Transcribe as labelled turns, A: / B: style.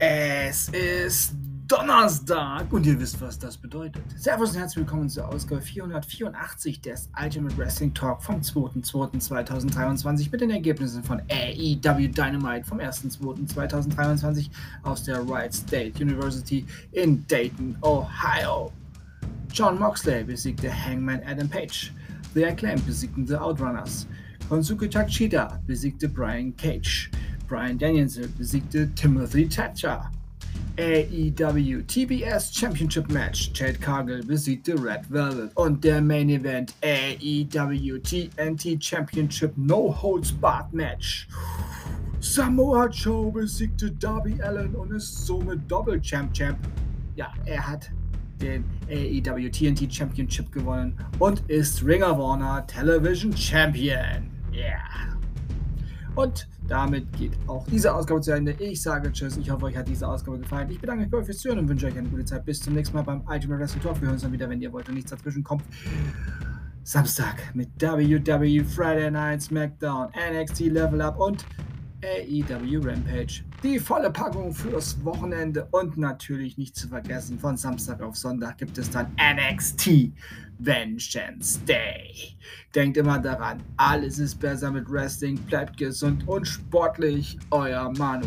A: Es ist Donnerstag und ihr wisst, was das bedeutet. Servus und herzlich willkommen zur Ausgabe 484 des Ultimate Wrestling Talk vom 2.2.2023 mit den Ergebnissen von AEW Dynamite vom 1.2.2023 aus der Wright State University in Dayton, Ohio. John Moxley besiegte Hangman Adam Page. The Acclaimed besiegten The Outrunners. Konsuke Takeshita besiegte Brian Cage. Brian Danielson besiegte Timothy Thatcher. AEW TBS Championship Match. Chad Cargill besiegte Red Velvet. Und der Main Event AEW TNT Championship No Holds Barred Match. Samoa Joe besiegte Darby Allen und ist somit Doppel Champ Champ. Ja, er hat den AEW TNT Championship gewonnen und ist Ring of Honor Television Champion. Yeah. Und damit geht auch diese Ausgabe zu Ende. Ich sage Tschüss. Ich hoffe, euch hat diese Ausgabe gefallen. Ich bedanke mich bei euch fürs Zuhören und wünsche euch eine gute Zeit. Bis zum nächsten Mal beim Ultimate Wrestling Talk. Wir hören uns dann wieder, wenn ihr wollt und nichts dazwischen kommt. Samstag mit WWE Friday Night SmackDown, NXT Level Up und AEW Rampage. Die volle Packung fürs Wochenende und natürlich nicht zu vergessen, von Samstag auf Sonntag gibt es dann NXT Vengeance Day. Denkt immer daran, alles ist besser mit Wrestling, bleibt gesund und sportlich, euer Manu.